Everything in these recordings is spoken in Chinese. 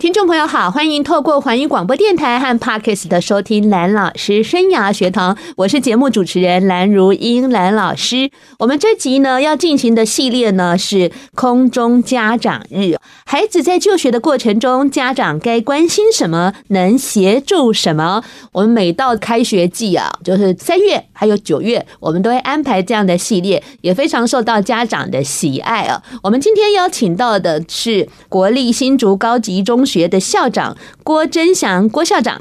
听众朋友好，欢迎透过环宇广播电台和 Podcast 的收听蓝老师生涯学堂，我是节目主持人蓝如英蓝老师。我们这集呢要进行的系列呢是空中家长日，孩子在就学的过程中，家长该关心什么，能协助什么？我们每到开学季啊，就是三月还有九月，我们都会安排这样的系列，也非常受到家长的喜爱啊。我们今天邀请到的是国立新竹高级中学的校长郭真祥郭校长，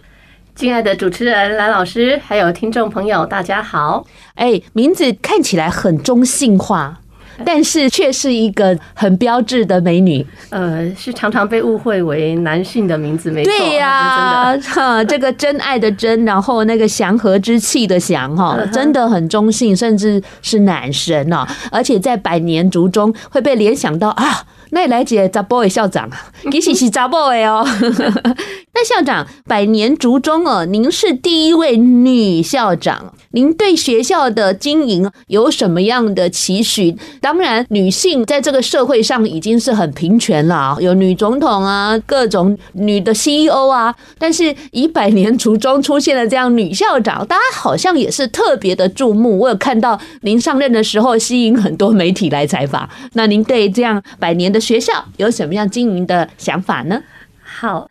亲爱的主持人蓝老师，还有听众朋友，大家好。哎，名字看起来很中性化，但是却是一个很标志的美女。呃，是常常被误会为男性的名字，没错。对呀、啊，哈，这个真爱的真，然后那个祥和之气的祥，哈，真的很中性，甚至是男神哦。而且在百年族中会被联想到啊。那来姐查甫的校长，其实是查甫的哦。那校长，百年族中哦，您是第一位女校长，您对学校的经营有什么样的期许？当然，女性在这个社会上已经是很平权了，有女总统啊，各种女的 CEO 啊。但是，以百年族中出现了这样女校长，大家好像也是特别的注目。我有看到您上任的时候，吸引很多媒体来采访。那您对这样百年的学校有什么样经营的想法呢？好，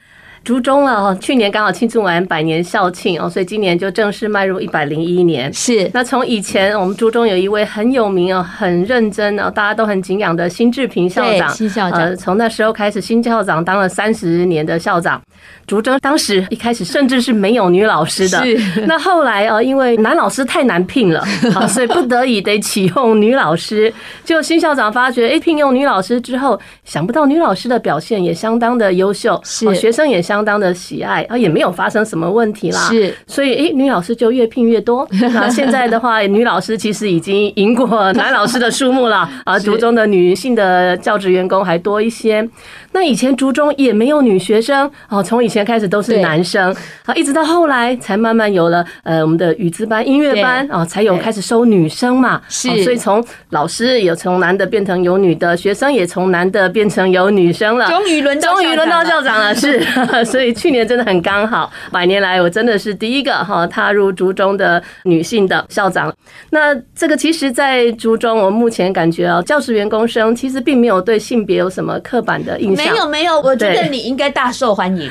族中了哦，去年刚好庆祝完百年校庆哦，所以今年就正式迈入一百零一年。是，那从以前我们竹中有一位很有名哦、很认真哦，大家都很敬仰的辛志平校长，新校长，从那时候开始，新校长当了三十年的校长。竹中当时一开始甚至是没有女老师的，是 那后来啊，因为男老师太难聘了，所以不得已得启用女老师。就新校长发觉，哎，聘用女老师之后，想不到女老师的表现也相当的优秀，是学生也相当的喜爱，啊，也没有发生什么问题啦。是，所以哎，女老师就越聘越多。那现在的话，女老师其实已经赢过男老师的数目了，啊，族中的女性的教职员工还多一些。那以前族中也没有女学生哦，从以前开始都是男生，啊，一直到后来才慢慢有了呃我们的语资班、音乐班啊，才有开始收女生嘛。是，所以从老师有从男的变成有女的，学生也从男的变成有女生了。终于轮到终于轮到校长了，是，所以去年真的很刚好，百年来我真的是第一个哈踏入族中的女性的校长。那这个其实，在族中我目前感觉啊，教职员工生其实并没有对性别有什么刻板的印象。没有没有，我觉得你应该大受欢迎，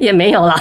也 没有啦，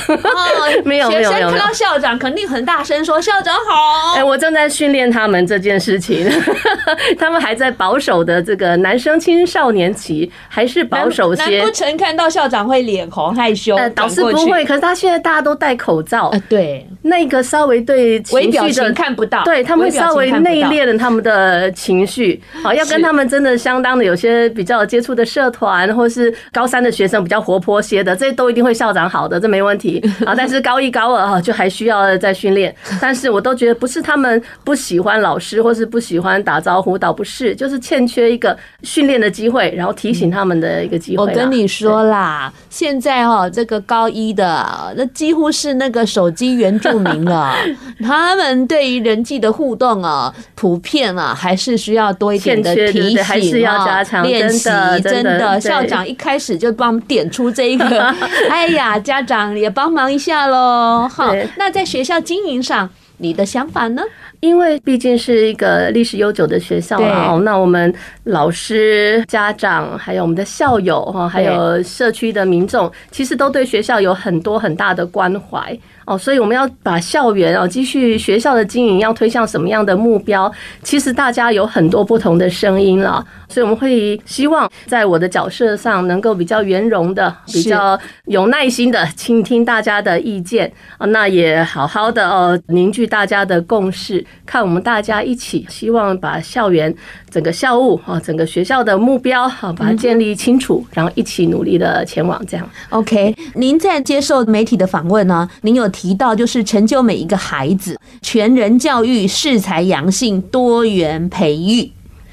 没有没有没有。看到校长肯定很大声说校长好。哎，我正在训练他们这件事情，他们还在保守的这个男生青少年期，还是保守些。难不成看到校长会脸红害羞？呃，导师不会，可是他现在大家都戴口罩，对，那个稍微对情绪的看不到，对他们稍微内敛了他们的情绪，好，要跟他们真的相当的有些比较接触的社团或是。高三的学生比较活泼些的，这都一定会校长好的，这没问题。啊。但是高一高二哈，就还需要再训练。但是我都觉得不是他们不喜欢老师，或是不喜欢打招呼，倒不是，就是欠缺一个训练的机会，然后提醒他们的一个机会。我跟你说啦，现在哈，这个高一的那几乎是那个手机原住民了，他们对于人际的互动啊，普遍啊，还是需要多一点的提醒，还是要加强练习。真的，校长一开。开始就帮我们点出这一个，哎呀，家长也帮忙一下喽。好，那在学校经营上，你的想法呢？因为毕竟是一个历史悠久的学校啊，那我们老师、家长，还有我们的校友哈，还有社区的民众，其实都对学校有很多很大的关怀。哦，所以我们要把校园哦，继续学校的经营要推向什么样的目标？其实大家有很多不同的声音了，所以我们会希望在我的角色上能够比较圆融的、比较有耐心的倾听大家的意见啊，那也好好的哦凝聚大家的共识，看我们大家一起希望把校园整个校务啊，整个学校的目标好把它建立清楚，然后一起努力的前往这样。OK，您在接受媒体的访问呢，您有。提到就是成就每一个孩子，全人教育、适才扬性、多元培育。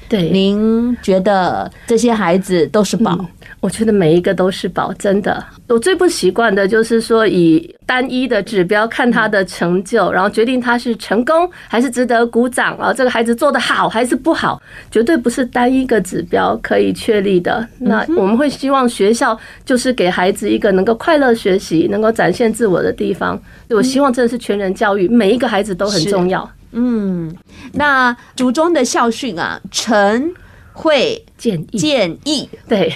对，您觉得这些孩子都是宝？嗯我觉得每一个都是宝，真的。我最不习惯的就是说，以单一的指标看他的成就，然后决定他是成功还是值得鼓掌啊。这个孩子做得好还是不好，绝对不是单一个指标可以确立的。那我们会希望学校就是给孩子一个能够快乐学习、能够展现自我的地方。我希望这是全人教育，每一个孩子都很重要。嗯，那竹中的校训啊，晨会。建议建议，对，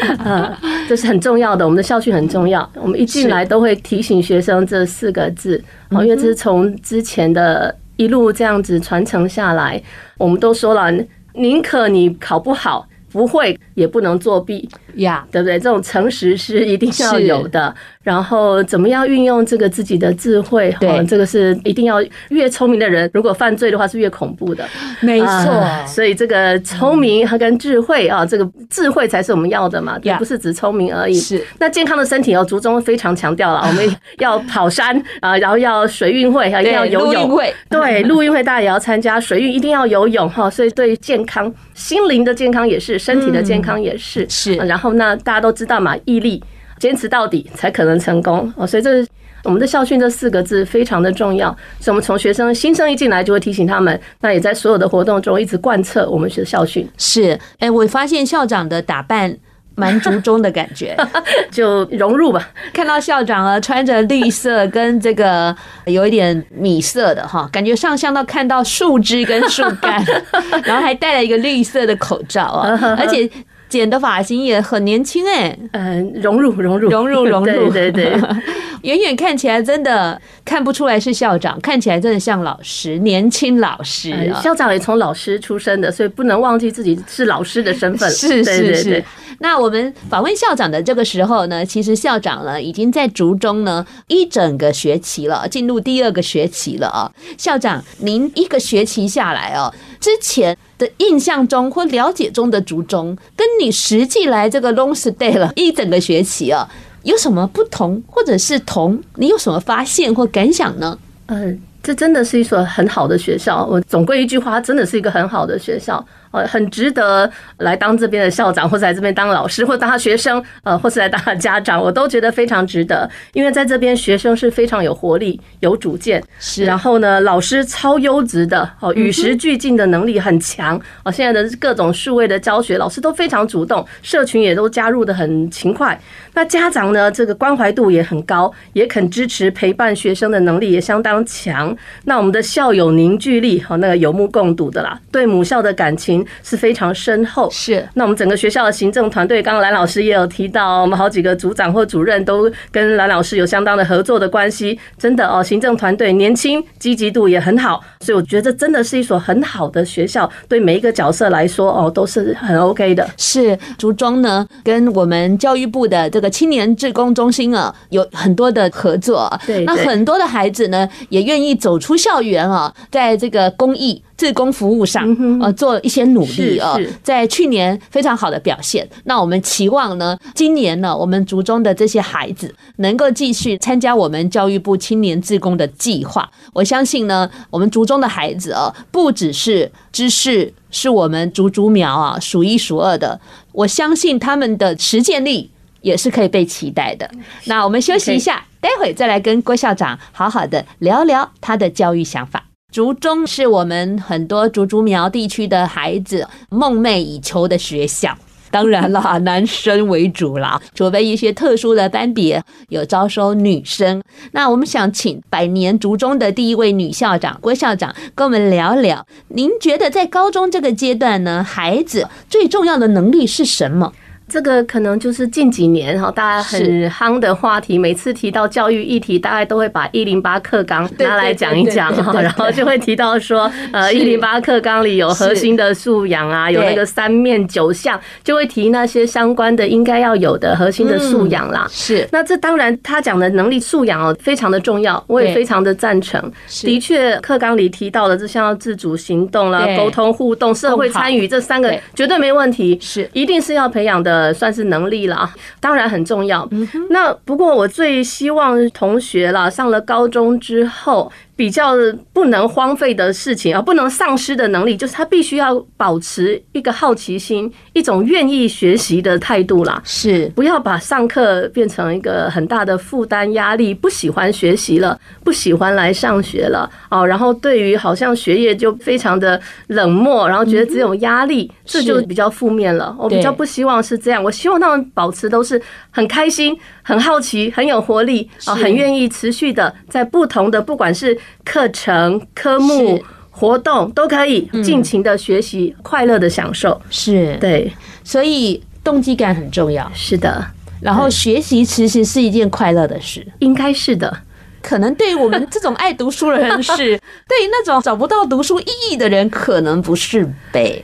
这是很重要的。我们的校训很重要，我们一进来都会提醒学生这四个字，因为这是从之前的一路这样子传承下来。我们都说了，宁可你考不好，不会也不能作弊呀，对不对？这种诚实是一定要有的。然后怎么样运用这个自己的智慧？对，这个是一定要。越聪明的人，如果犯罪的话，是越恐怖的。没错，所以这个聪明和跟智慧啊，这个智慧才是我们要的嘛，不是只聪明而已。是。那健康的身体哦，竹中非常强调了，我们要跑山啊，然后要水运会，一定要游泳。会。对，陆运会大家也要参加，水运一定要游泳哈。所以对健康、心灵的健康也是，身体的健康也是。是。然后呢，大家都知道嘛，毅力。坚持到底才可能成功哦，所以这是我们的校训这四个字非常的重要。所以，我们从学生新生一进来就会提醒他们，那也在所有的活动中一直贯彻我们学校训。是，哎，我发现校长的打扮蛮竹中的感觉，就融入吧。看到校长啊，穿着绿色跟这个有一点米色的哈，感觉上像到看到树枝跟树干，然后还戴了一个绿色的口罩啊，而且。剪的发型也很年轻哎，嗯，融入融入。融入融入，对 对对，远远看起来真的看不出来是校长，看起来真的像老师，年轻老师。校长也从老师出身的，所以不能忘记自己是老师的身份。是是是。那我们访问校长的这个时候呢，其实校长呢已经在竹中呢一整个学期了，进入第二个学期了啊。校长，您一个学期下来哦，之前。的印象中或了解中的竹中，跟你实际来这个 long stay 了一整个学期啊，有什么不同，或者是同？你有什么发现或感想呢？嗯，这真的是一所很好的学校。我总归一句话，真的是一个很好的学校。呃，很值得来当这边的校长，或者来这边当老师，或者当他学生，呃，或是来当他家长，我都觉得非常值得。因为在这边，学生是非常有活力、有主见，是。然后呢，老师超优质的，哦，与时俱进的能力很强。哦，现在的各种数位的教学，老师都非常主动，社群也都加入的很勤快。那家长呢，这个关怀度也很高，也肯支持陪伴学生的能力也相当强。那我们的校友凝聚力，哦，那个有目共睹的啦，对母校的感情。是非常深厚。是，那我们整个学校的行政团队，刚刚蓝老师也有提到，我们好几个组长或主任都跟蓝老师有相当的合作的关系。真的哦，行政团队年轻，积极度也很好，所以我觉得这真的是一所很好的学校。对每一个角色来说，哦，都是很 OK 的。是，竹中呢，跟我们教育部的这个青年志工中心啊，有很多的合作。对，那很多的孩子呢，也愿意走出校园啊，在这个公益。志工服务上，呃，做一些努力啊，在去年非常好的表现。那我们期望呢，今年呢，我们族中的这些孩子能够继续参加我们教育部青年自工的计划。我相信呢，我们族中的孩子啊，不只是知识是我们竹竹苗啊数一数二的，我相信他们的实践力也是可以被期待的。那我们休息一下，待会再来跟郭校长好好的聊聊他的教育想法。竹中是我们很多竹竹苗地区的孩子梦寐以求的学校，当然啦，男生为主啦，除非一些特殊的班别有招收女生。那我们想请百年竹中的第一位女校长郭校长跟我们聊聊，您觉得在高中这个阶段呢，孩子最重要的能力是什么？这个可能就是近几年哈，大家很夯的话题。每次提到教育议题，大概都会把一零八课纲拿来讲一讲哈，然后就会提到说，呃，一零八课纲里有核心的素养啊，有那个三面九项，就会提那些相关的应该要有的核心的素养啦。是，那这当然他讲的能力素养哦，非常的重要，我也非常的赞成。的确，课纲里提到的这像自主行动啦、沟通互动、社会参与这三个绝对没问题，是。一定是要培养的。呃，算是能力了，当然很重要。那不过我最希望同学啦，上了高中之后，比较不能荒废的事情啊，不能丧失的能力，就是他必须要保持一个好奇心，一种愿意学习的态度啦。是，不要把上课变成一个很大的负担压力，不喜欢学习了，不喜欢来上学了哦。然后对于好像学业就非常的冷漠，然后觉得只有压力，这就比较负面了。我比较不希望是这样，我希望他们保持都是很开心、很好奇、很有活力啊，很愿意持续的在不同的不管是。课程、科目、活动都可以尽情的学习，快乐的享受。是对，所以动机感很重要。是的，然后学习其实是一件快乐的事，应该是的。可能对于我们这种爱读书的人是，对于那种找不到读书意义的人，可能不是呗。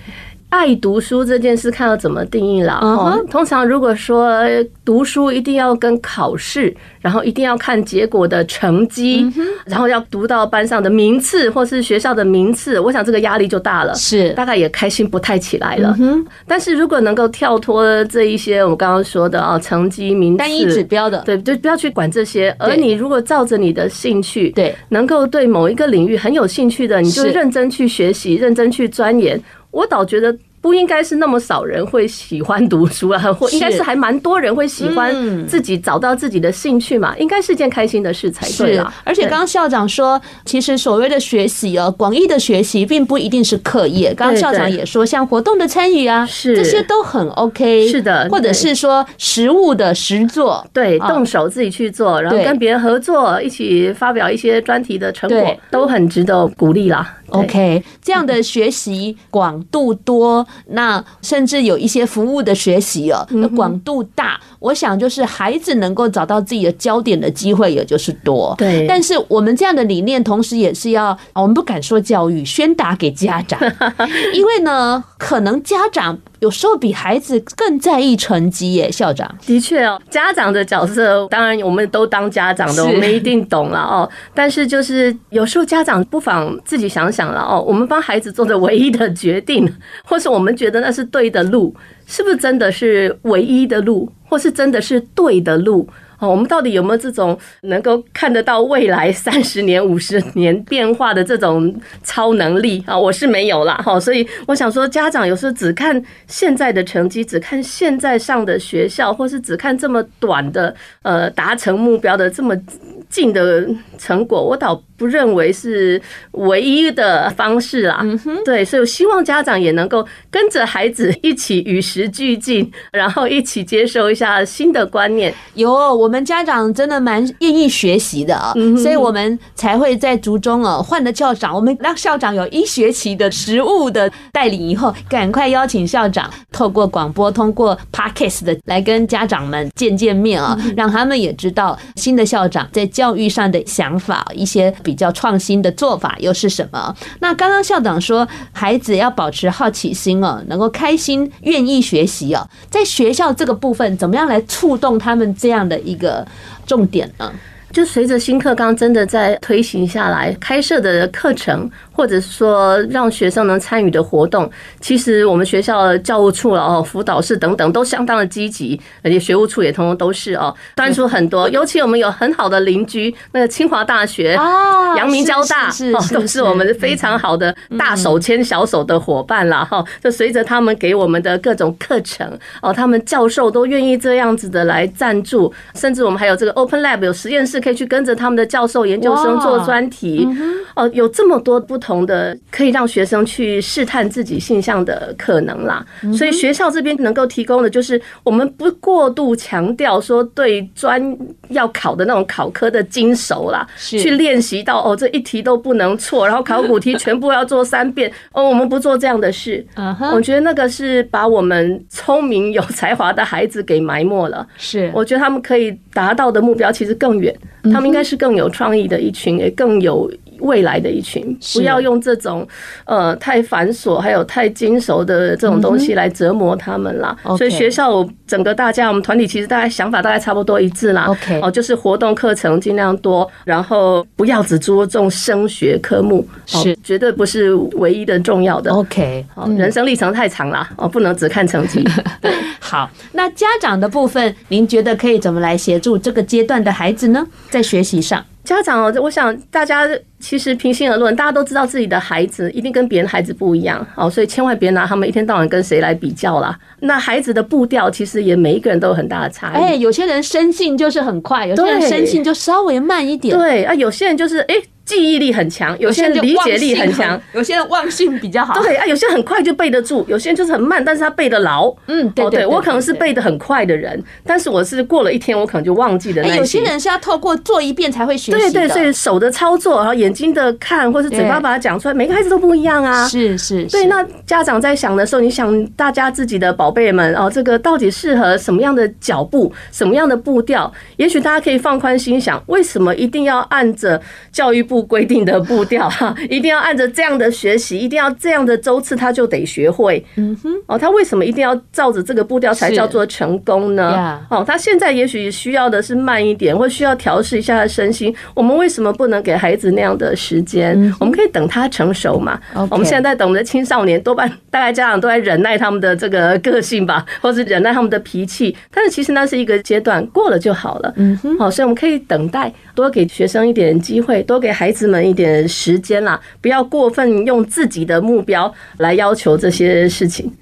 爱读书这件事，看要怎么定义了。哦，通常如果说读书一定要跟考试，然后一定要看结果的成绩，然后要读到班上的名次或是学校的名次，我想这个压力就大了，是大概也开心不太起来了。但是如果能够跳脱这一些我们刚刚说的啊，成绩名次单一指标的，对，就不要去管这些。而你如果照着你的兴趣，对，能够对某一个领域很有兴趣的，你就认真去学习，认真去钻研。我倒觉得不应该是那么少人会喜欢读书啊，或应该是还蛮多人会喜欢自己找到自己的兴趣嘛，应该是件开心的事才对啊。而且刚刚校长说，其实所谓的学习哦，广义的学习并不一定是课业。刚刚校长也说，像活动的参与啊，这些都很 OK。是的，或者是说实物的实作，对，动手自己去做，然后跟别人合作，一起发表一些专题的成果，都很值得鼓励啦。OK，这样的学习广度多，那甚至有一些服务的学习哦，那广度大，我想就是孩子能够找到自己的焦点的机会也就是多。对，但是我们这样的理念，同时也是要，我们不敢说教育，宣达给家长，因为呢，可能家长。有时候比孩子更在意成绩耶，校长。的确哦，家长的角色，当然我们都当家长的，我们一定懂了哦。但是就是有时候家长不妨自己想想了哦，我们帮孩子做的唯一的决定，或是我们觉得那是对的路，是不是真的是唯一的路，或是真的是对的路？哦，我们到底有没有这种能够看得到未来 三十年、五十年变化的这种超能力啊？我是没有啦，哈，所以我想说，家长有时候只看现在的成绩，只看现在上的学校，或是只看这么短的呃达成目标的这么近的成果，我倒不认为是唯一的方式啦。嗯哼，对，所以我希望家长也能够跟着孩子一起与时俱进，然后一起接受一下新的观念。有我。们家长真的蛮愿意学习的啊，所以我们才会在竹中啊换了校长。我们让校长有一学期的实务的带领以后，赶快邀请校长透过广播、通过 Podcast 的来跟家长们见见面啊，让他们也知道新的校长在教育上的想法，一些比比较创新的做法又是什么。那刚刚校长说，孩子要保持好奇心哦，能够开心、愿意学习哦，在学校这个部分，怎么样来触动他们这样的一。个重点呢，就随着新课纲真的在推行下来，开设的课程。或者说让学生能参与的活动，其实我们学校的教务处了哦，辅导室等等都相当的积极，而且学务处也通通都是哦，端出很多。尤其我们有很好的邻居，那个清华大学、阳明交大哦，都是我们非常好的大手牵小手的伙伴啦哈。就随着他们给我们的各种课程哦，他们教授都愿意这样子的来赞助，甚至我们还有这个 Open Lab 有实验室可以去跟着他们的教授研究生做专题哦，有这么多不。不同的可以让学生去试探自己性向的可能啦，所以学校这边能够提供的就是我们不过度强调说对专要考的那种考科的精熟啦，去练习到哦这一题都不能错，然后考古题全部要做三遍 哦，我们不做这样的事。我觉得那个是把我们聪明有才华的孩子给埋没了。是，我觉得他们可以达到的目标其实更远，他们应该是更有创意的一群，也更有。未来的一群，不要用这种呃太繁琐还有太精熟的这种东西来折磨他们啦。所以学校整个大家我们团体其实大家想法大概差不多一致啦。OK，哦，就是活动课程尽量多，然后不要只注重升学科目，是绝对不是唯一的重要的。OK，好，人生历程太长了哦，不能只看成绩。对，好，那家长的部分，您觉得可以怎么来协助这个阶段的孩子呢？在学习上。家长哦，我想大家其实平心而论，大家都知道自己的孩子一定跟别人孩子不一样哦，所以千万别拿他们一天到晚跟谁来比较啦。那孩子的步调其实也每一个人都有很大的差异。哎，有些人生性就是很快，有些人生性就稍微慢一点。对啊，有些人就是哎。记忆力很强，有些人理解力很强，有些人忘性比较好。对啊，有些人很快就背得住，有些人就是很慢，但是他背得牢。嗯，对对，我可能是背得很快的人，但是我是过了一天，我可能就忘记了。有些人是要透过做一遍才会学习。对对，所以手的操作，然后眼睛的看，或是嘴巴把它讲出来，每个孩子都不一样啊。是是。对，那家长在想的时候，你想大家自己的宝贝们哦，这个到底适合什么样的脚步，什么样的步调？也许大家可以放宽心想，为什么一定要按着教育部规定的？步调哈，一定要按着这样的学习，一定要这样的周次，他就得学会。嗯哼，哦，他为什么一定要照着这个步调才叫做成功呢？哦，他现在也许需要的是慢一点，或需要调试一下他身心。我们为什么不能给孩子那样的时间？我们可以等他成熟嘛。我们现在在等的青少年，多半大概家长都在忍耐他们的这个个性吧，或是忍耐他们的脾气。但是其实那是一个阶段，过了就好了。嗯哼，好，所以我们可以等待，多给学生一点机会，多给孩子们一点。时间啦，不要过分用自己的目标来要求这些事情。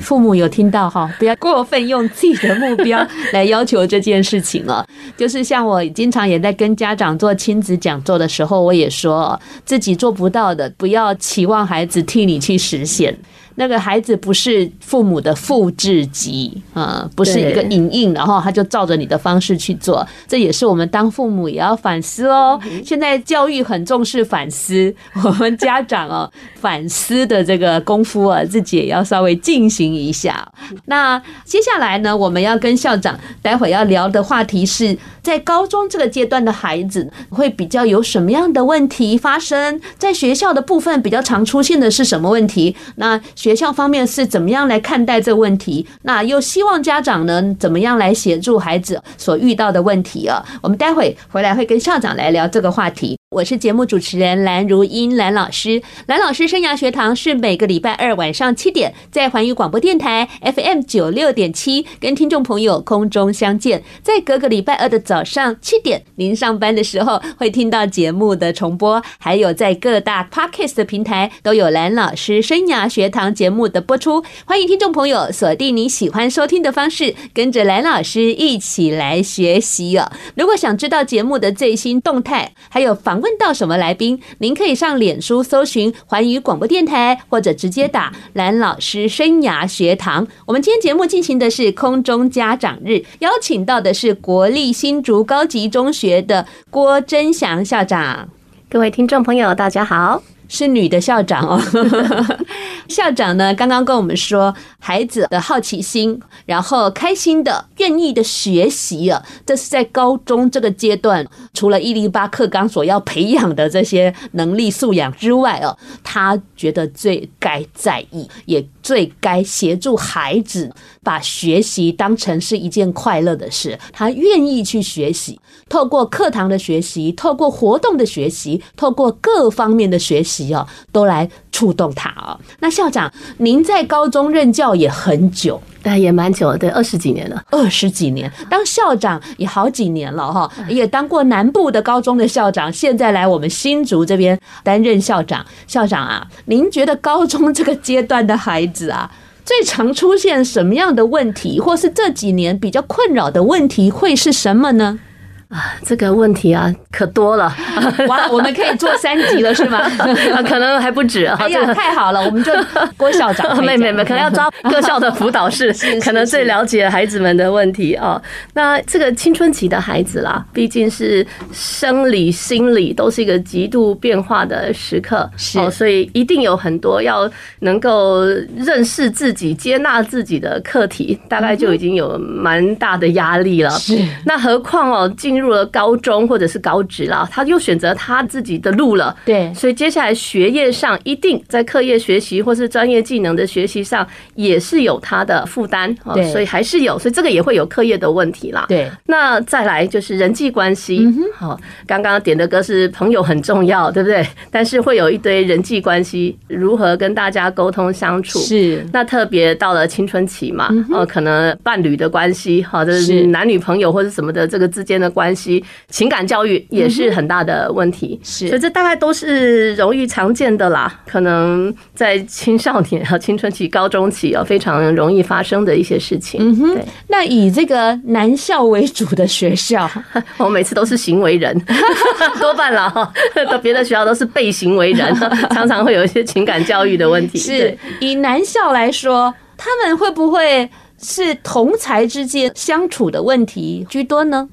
父母有听到哈，不要过分用自己的目标来要求这件事情了。就是像我经常也在跟家长做亲子讲座的时候，我也说自己做不到的，不要期望孩子替你去实现。那个孩子不是父母的复制机啊，不是一个影印，然后他就照着你的方式去做。这也是我们当父母也要反思哦。现在教育很重视反思，我们家长哦反思的这个功夫啊，自己也要稍微进行一下。那接下来呢，我们要跟校长待会要聊的话题是在高中这个阶段的孩子会比较有什么样的问题发生？在学校的部分比较常出现的是什么问题？那学校方面是怎么样来看待这个问题？那又希望家长呢怎么样来协助孩子所遇到的问题啊？我们待会回来会跟校长来聊这个话题。我是节目主持人蓝如英，蓝老师。蓝老师生涯学堂是每个礼拜二晚上七点在环宇广播电台 FM 九六点七跟听众朋友空中相见。在隔个礼拜二的早上七点，您上班的时候会听到节目的重播，还有在各大 Podcast 的平台都有蓝老师生涯学堂节目的播出。欢迎听众朋友锁定你喜欢收听的方式，跟着蓝老师一起来学习哦。如果想知道节目的最新动态，还有房问到什么来宾，您可以上脸书搜寻环宇广播电台，或者直接打蓝老师生涯学堂。我们今天节目进行的是空中家长日，邀请到的是国立新竹高级中学的郭贞祥校长。各位听众朋友，大家好。是女的校长哦，校长呢刚刚跟我们说，孩子的好奇心，然后开心的、愿意的学习啊，这是在高中这个阶段，除了一零八课纲所要培养的这些能力素养之外哦，他觉得最该在意，也最该协助孩子把学习当成是一件快乐的事，他愿意去学习，透过课堂的学习，透过活动的学习，透过各方面的学习。哦，都来触动他哦。那校长，您在高中任教也很久，哎，也蛮久了，对，二十几年了，二十几年。当校长也好几年了哈，也当过南部的高中的校长，现在来我们新竹这边担任校长。校长啊，您觉得高中这个阶段的孩子啊，最常出现什么样的问题，或是这几年比较困扰的问题会是什么呢？啊，这个问题啊，可多了哇！我们可以做三集了，是吗？啊，可能还不止啊。哎呀，太好了，我们就郭校长，妹妹们可能要招各校的辅导室，可能最了解孩子们的问题啊。那这个青春期的孩子啦，毕竟是生理、心理都是一个极度变化的时刻，哦，所以一定有很多要能够认识自己、接纳自己的课题，大概就已经有蛮大的压力了。是，那何况哦，进入了高中或者是高职了，他又选择他自己的路了。对，所以接下来学业上一定在课业学习或是专业技能的学习上也是有他的负担。对，所以还是有，所以这个也会有课业的问题啦。对，那再来就是人际关系。好，刚刚点的歌是朋友很重要，对不对？但是会有一堆人际关系，如何跟大家沟通相处？是，那特别到了青春期嘛，哦，可能伴侣的关系，好，就是男女朋友或者什么的这个之间的关系，情感教育也是很大的问题。是，所以这大概都是容易常见的啦，可能在青少年和青春期、高中期啊，非常容易发生的一些事情。嗯哼，对。那以这个男校为主的学校，我每次都是行为人，多半了哈，到别的学校都是被行为人，常常会有一些情感教育的问题。是，以男校来说，他们会不会是同才之间相处的问题居多呢？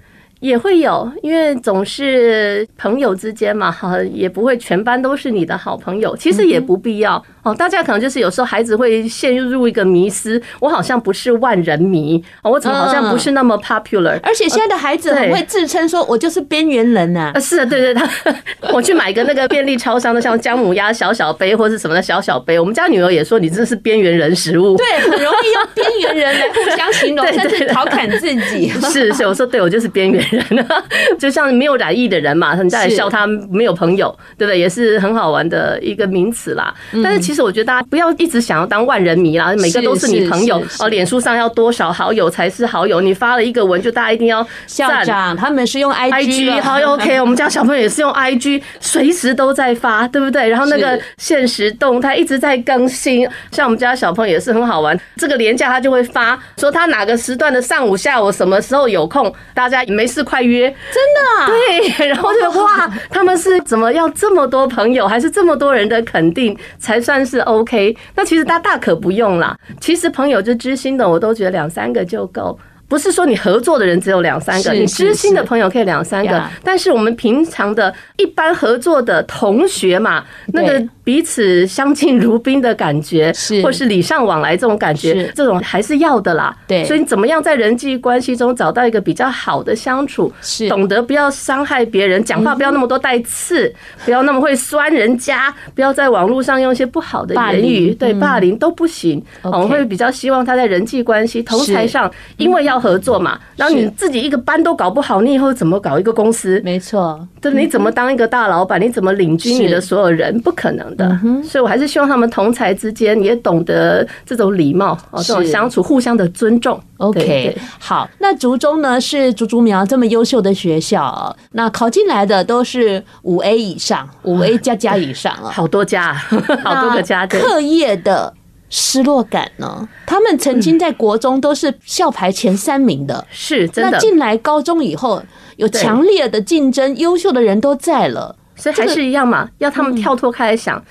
也会有，因为总是朋友之间嘛，哈，也不会全班都是你的好朋友，其实也不必要。哦，大家可能就是有时候孩子会陷入一个迷思，我好像不是万人迷，我怎么好像不是那么 popular？而且现在的孩子很会自称说，我就是边缘人呐。啊，是啊，对对，他 我去买个那个便利超商的，像姜母鸭小小杯或是什么的小小杯，我们家女儿也说你这是边缘人食物。对，很容易用边缘人来互相形容，甚至调侃自己。是是，我说对，我就是边缘人，就像没有染疫的人嘛，你再来笑他没有朋友，对不对？也是很好玩的一个名词啦。但是其实。我觉得大家不要一直想要当万人迷啦，每个都是你朋友哦。脸书上要多少好友才是好友？你发了一个文，就大家一定要校长他们是用 IG，好 OK。我们家小朋友也是用 IG，随时都在发，对不对？然后那个现实动态一直在更新。像我们家小朋友也是很好玩，这个连假他就会发说他哪个时段的上午、下午什么时候有空，大家没事快约。真的对，然后就哇，他们是怎么要这么多朋友，还是这么多人的肯定才算是？是 OK，那其实大大可不用啦。其实朋友就知心的，我都觉得两三个就够。不是说你合作的人只有两三个，你知心的朋友可以两三个，但是我们平常的一般合作的同学嘛，那个。彼此相敬如宾的感觉，是。或是礼尚往来这种感觉，这种还是要的啦。对，所以你怎么样在人际关系中找到一个比较好的相处，懂得不要伤害别人，讲话不要那么多带刺，不要那么会酸人家，不要在网络上用一些不好的言语，对霸凌都不行。我们会比较希望他在人际关系同台上，因为要合作嘛。然后你自己一个班都搞不好，你以后怎么搞一个公司？没错，对，你怎么当一个大老板？你怎么领军你的所有人？不可能。的，所以我还是希望他们同才之间也懂得这种礼貌哦，这种相处，互相的尊重。OK，好，那竹中呢是竹竹苗这么优秀的学校，那考进来的都是五 A 以上，五 A 加加以上啊，好多家，好多个家。课业的失落感呢？他们曾经在国中都是校排前三名的，是真的。那进来高中以后，有强烈的竞争，优秀的人都在了。所以还是一样嘛，要他们跳脱开来想，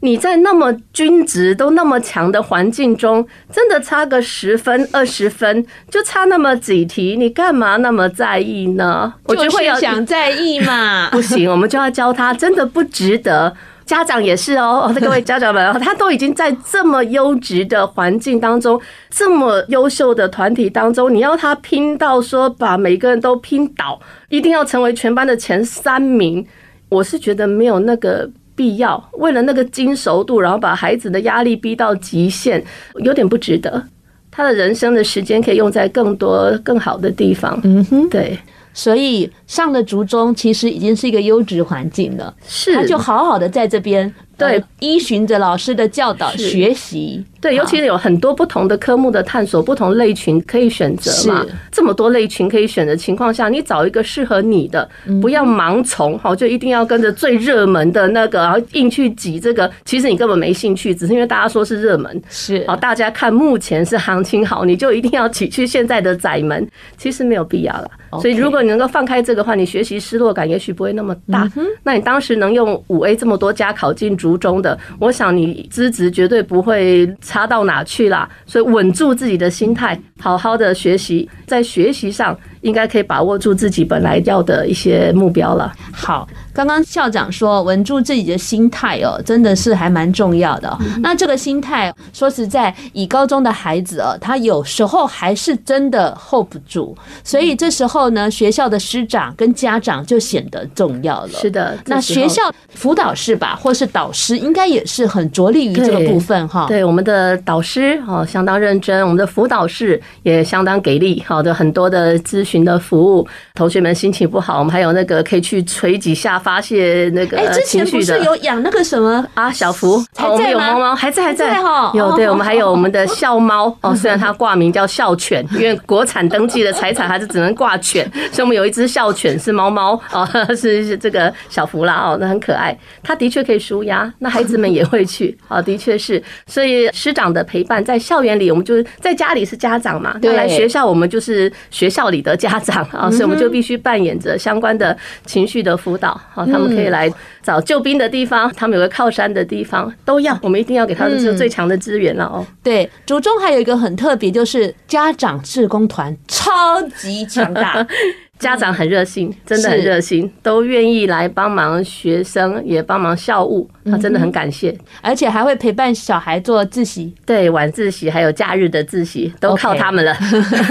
你在那么均值都那么强的环境中，真的差个十分二十分，就差那么几题，你干嘛那么在意呢？我就会想在意嘛，不行，我们就要教他，真的不值得。家长也是哦，各位家长们，他都已经在这么优质的环境当中，这么优秀的团体当中，你要他拼到说把每个人都拼倒，一定要成为全班的前三名。我是觉得没有那个必要，为了那个精熟度，然后把孩子的压力逼到极限，有点不值得。他的人生的时间可以用在更多更好的地方。嗯哼，对。所以上了竹中，其实已经是一个优质环境了。是，他就好好的在这边。对，依循着老师的教导学习。对，尤其是有很多不同的科目的探索，不同类群可以选择嘛。这么多类群可以选的情况下，你找一个适合你的，不要盲从，好，就一定要跟着最热门的那个，然后硬去挤这个。其实你根本没兴趣，只是因为大家说是热门，是好，大家看目前是行情好，你就一定要挤去现在的窄门，其实没有必要了。所以如果你能够放开这个话，你学习失落感也许不会那么大。那你当时能用五 A 这么多加考进。竹中的，我想你资质绝对不会差到哪去啦，所以稳住自己的心态，好好的学习，在学习上应该可以把握住自己本来要的一些目标了。好，刚刚校长说稳住自己的心态哦，真的是还蛮重要的。那这个心态，说实在，以高中的孩子哦，他有时候还是真的 hold 不住，所以这时候呢，学校的师长跟家长就显得重要了。是的，那学校辅导室吧，或是导师，应该也是很着力于这个部分哈。对，我们的导师哦，相当认真，我们的辅导室也相当给力，好的很多的咨询的服务。同学们心情不好，我们还有那个可以去捶几下发泄那个情绪的。哎，之前不是有养那个什么啊小福？还在吗？有猫猫还在还在哈。有对，我们还有我们的校猫哦，虽然它挂名叫校犬，因为国产登记的财产还是只能挂犬，所以我们有一只校犬是猫猫哦，是 是这个小福啦哦，那很可爱。它的确可以舒压，那孩子们也会去啊，的确是。所以师长的陪伴在校园里，我们就是在家里是家长嘛，对，来学校我们就是学校里的家长啊，所以我们就必须扮演着相关的情绪的辅导。好，他们可以来找救兵的地方，他们有个靠山的地方，都要，我们一定要给他们是最强的资源了哦。对，主中还有一个很特别，就是家长志工团超级强大。家长很热心，真的很热心，都愿意来帮忙学生，也帮忙校务，他真的很感谢，而且还会陪伴小孩做自习，对，晚自习还有假日的自习，都靠他们了，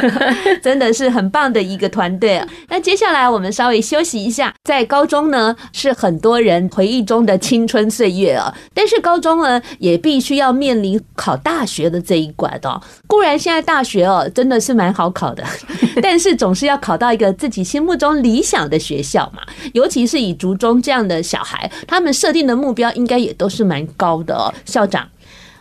真的是很棒的一个团队。那接下来我们稍微休息一下，在高中呢是很多人回忆中的青春岁月啊，但是高中呢也必须要面临考大学的这一关哦。固然现在大学哦真的是蛮好考的，但是总是要考到一个自己。心目中理想的学校嘛，尤其是以竹中这样的小孩，他们设定的目标应该也都是蛮高的哦。校长，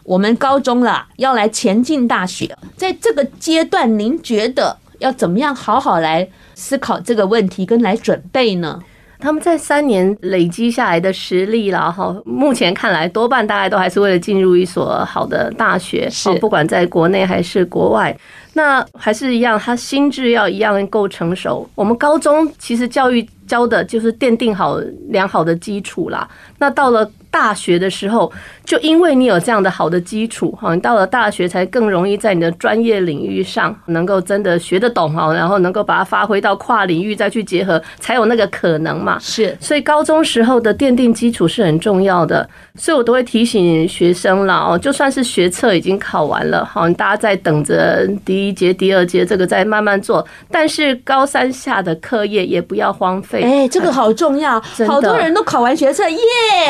我们高中了要来前进大学，在这个阶段，您觉得要怎么样好好来思考这个问题，跟来准备呢？他们在三年累积下来的实力了哈，目前看来多半大概都还是为了进入一所好的大学，是不管在国内还是国外。那还是一样，他心智要一样够成熟。我们高中其实教育教的就是奠定好良好的基础啦。那到了大学的时候，就因为你有这样的好的基础哈，你到了大学才更容易在你的专业领域上能够真的学得懂哈，然后能够把它发挥到跨领域再去结合，才有那个可能嘛。是，所以高中时候的奠定基础是很重要的。所以我都会提醒学生了哦，就算是学测已经考完了哈，大家在等着第一节、第二节这个再慢慢做，但是高三下的课业也不要荒废。哎，这个好重要，好多人都考完学测耶，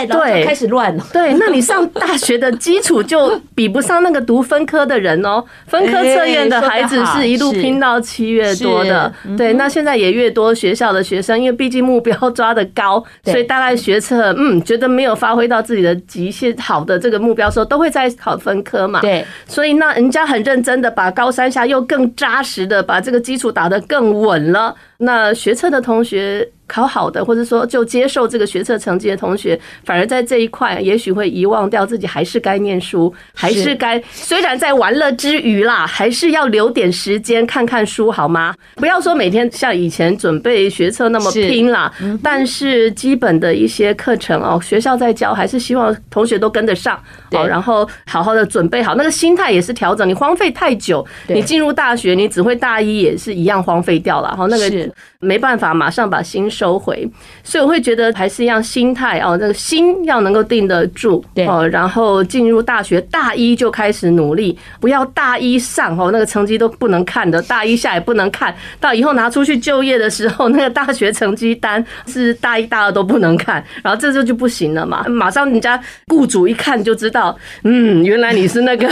然后就开始乱了。对，那你上大学的基础就比不上那个读分科的人哦。分科测验的孩子是一路拼到七月多的。对，那现在也越多学校的学生，因为毕竟目标抓得高，所以大概学测嗯觉得没有发挥到自己的极限好的这个目标时候，都会在考分科嘛。对，所以那人家很认真的把高三下又更扎实的把这个基础打得更稳了。那学测的同学。考好的，或者说就接受这个学测成绩的同学，反而在这一块也许会遗忘掉自己，还是该念书，还是该虽然在玩乐之余啦，还是要留点时间看看书，好吗？不要说每天像以前准备学测那么拼啦，但是基本的一些课程哦，学校在教，还是希望同学都跟得上哦，然后好好的准备好，那个心态也是调整。你荒废太久，你进入大学，你只会大一也是一样荒废掉了，好，那个没办法马上把心收回，所以我会觉得还是一样心态哦，那个心要能够定得住，对。哦，然后进入大学大一就开始努力，不要大一上哦，那个成绩都不能看的，大一下也不能看到以后拿出去就业的时候，那个大学成绩单是大一大二都不能看，然后这就就不行了嘛，马上人家雇主一看就知道，嗯，原来你是那个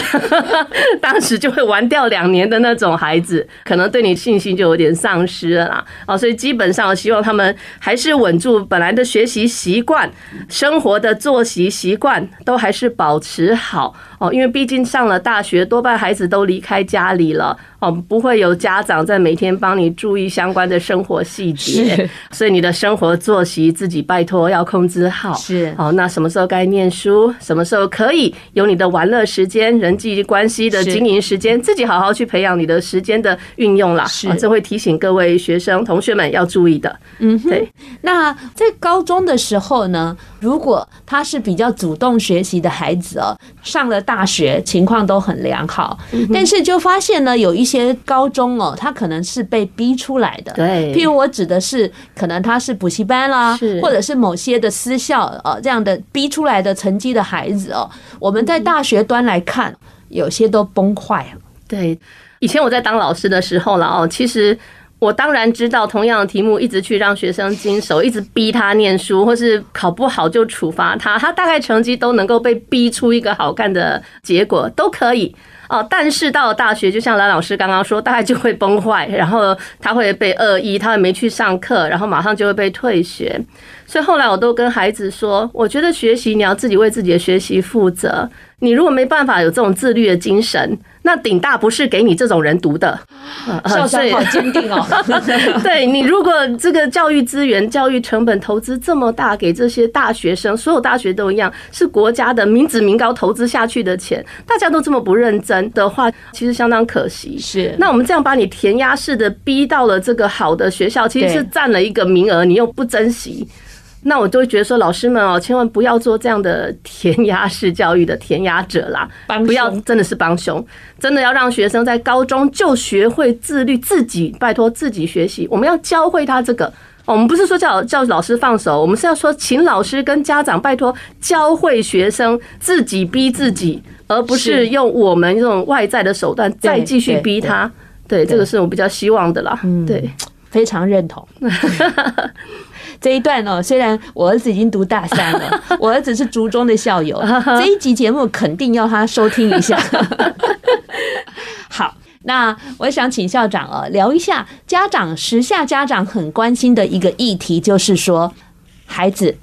当时就会玩掉两年的那种孩子，可能对你信心就有点丧失了啦，哦，所以基本上希望他们。还是稳住本来的学习习惯，生活的作息习惯都还是保持好。哦，因为毕竟上了大学，多半孩子都离开家里了。哦，不会有家长在每天帮你注意相关的生活细节，所以你的生活作息自己拜托要控制好。是，哦，那什么时候该念书，什么时候可以有你的玩乐时间、人际关系的经营时间，自己好好去培养你的时间的运用啦。是，这会提醒各位学生同学们要注意的。嗯，对。那在高中的时候呢？如果他是比较主动学习的孩子哦，上了大学情况都很良好，但是就发现呢，有一些高中哦，他可能是被逼出来的。对，譬如我指的是，可能他是补习班啦，或者是某些的私校呃这样的逼出来的成绩的孩子哦，我们在大学端来看，有些都崩坏了。对，以前我在当老师的时候了哦，其实。我当然知道，同样的题目一直去让学生经手，一直逼他念书，或是考不好就处罚他，他大概成绩都能够被逼出一个好看的结果，都可以哦。但是到了大学，就像蓝老师刚刚说，大概就会崩坏，然后他会被恶意，他会没去上课，然后马上就会被退学。所以后来我都跟孩子说，我觉得学习你要自己为自己的学习负责。你如果没办法有这种自律的精神，那顶大不是给你这种人读的。校长好坚定哦。对，你如果这个教育资源、教育成本投资这么大，给这些大学生，所有大学都一样，是国家的民脂民膏投资下去的钱，大家都这么不认真的话，其实相当可惜。是。那我们这样把你填鸭式的逼到了这个好的学校，其实是占了一个名额，你又不珍惜。那我就会觉得说，老师们哦，千万不要做这样的填鸭式教育的填鸭者啦，不要真的是帮凶，真的要让学生在高中就学会自律，自己拜托自己学习。我们要教会他这个，我们不是说叫叫老师放手，我们是要说，请老师跟家长拜托教会学生自己逼自己，而不是用我们这种外在的手段再继续逼他。对，这个是我比较希望的啦。对，非常认同。这一段哦，虽然我儿子已经读大三了，我儿子是竹中的校友，这一集节目肯定要他收听一下。好，那我想请校长哦聊一下家长时下家长很关心的一个议题，就是说孩子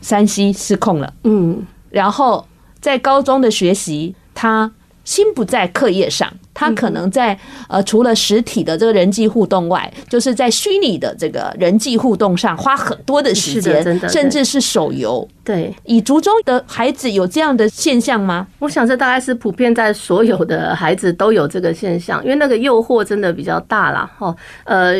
三 C 失控了，嗯，然后在高中的学习，他心不在课业上。他可能在呃，除了实体的这个人际互动外，就是在虚拟的这个人际互动上花很多的时间，甚至是手游。对，以竹中的孩子有这样的现象吗？我想这大概是普遍在所有的孩子都有这个现象，因为那个诱惑真的比较大啦。哦。呃，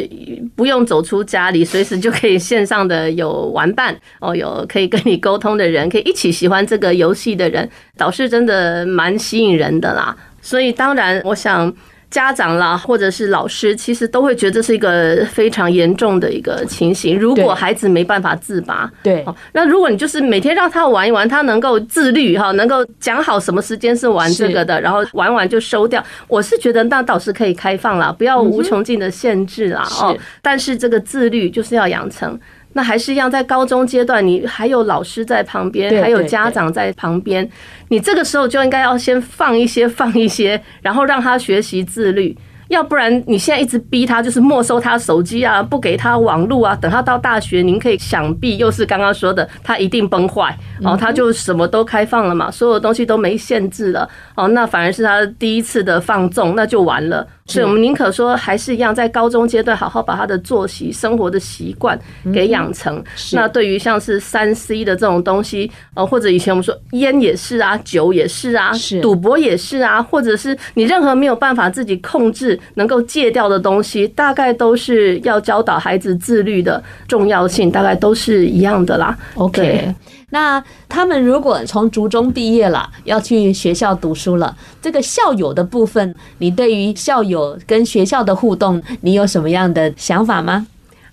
不用走出家里，随时就可以线上的有玩伴哦，有可以跟你沟通的人，可以一起喜欢这个游戏的人，倒是真的蛮吸引人的啦。所以，当然，我想家长啦，或者是老师，其实都会觉得这是一个非常严重的一个情形。如果孩子没办法自拔，对，那如果你就是每天让他玩一玩，他能够自律哈，能够讲好什么时间是玩这个的，然后玩完就收掉。我是觉得那倒是可以开放了，不要无穷尽的限制啦。哦，但是这个自律就是要养成。那还是一样，在高中阶段，你还有老师在旁边，还有家长在旁边，你这个时候就应该要先放一些，放一些，然后让他学习自律。要不然你现在一直逼他，就是没收他手机啊，不给他网络啊。等他到大学，您可以想必又是刚刚说的，他一定崩坏哦，他就什么都开放了嘛，所有东西都没限制了哦，那反而是他第一次的放纵，那就完了。所以我们宁可说还是一样，在高中阶段好好把他的作息、生活的习惯给养成。那对于像是三 C 的这种东西，呃，或者以前我们说烟也是啊，酒也是啊，赌博也是啊，或者是你任何没有办法自己控制、能够戒掉的东西，大概都是要教导孩子自律的重要性，大概都是一样的啦。OK。那他们如果从竹中毕业了，要去学校读书了，这个校友的部分，你对于校友跟学校的互动，你有什么样的想法吗？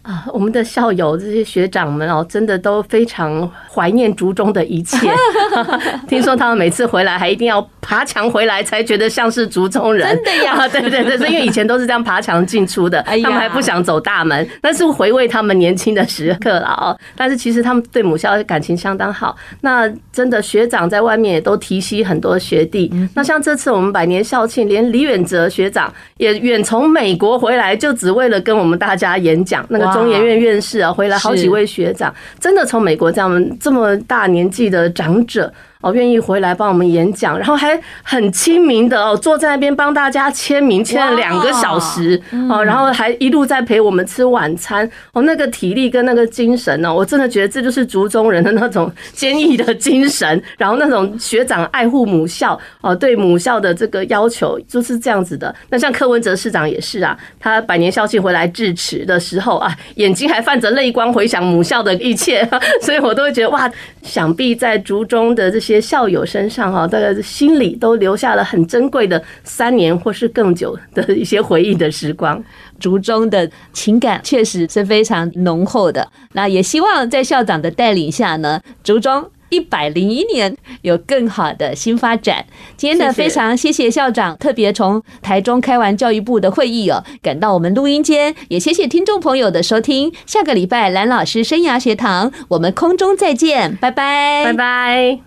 啊，我们的校友这些学长们哦，真的都非常怀念竹中的一切。听说他们每次回来还一定要爬墙回来，才觉得像是竹中人。真的呀？对对对，因为以前都是这样爬墙进出的，他们还不想走大门。那是回味他们年轻的时刻了哦。但是其实他们对母校感情相当好。那真的学长在外面也都提携很多学弟。那像这次我们百年校庆，连李远哲学长也远从美国回来，就只为了跟我们大家演讲那个。中研院院士啊，回来好几位学长，真的从美国这样这么大年纪的长者哦，愿意回来帮我们演讲，然后还很亲民的哦，坐在那边帮大家签名，签了两个小时哦，然后还一路在陪我们吃晚餐哦，那个体力跟那个精神呢，我真的觉得这就是竹中人的那种坚毅的精神，然后那种学长爱护母校哦，对母校的这个要求就是这样子的。那像柯文哲市长也是啊，他百年校庆回来致辞的时候啊，眼睛还泛着泪光，回想母校的一切，所以我都会觉得哇，想必在竹中的这些。些校友身上哈，大概心里都留下了很珍贵的三年或是更久的一些回忆的时光。竹中的情感确实是非常浓厚的。那也希望在校长的带领下呢，竹中一百零一年有更好的新发展。今天呢，非常谢谢校长特别从台中开完教育部的会议哦，赶到我们录音间，也谢谢听众朋友的收听。下个礼拜蓝老师生涯学堂，我们空中再见，拜拜，拜拜。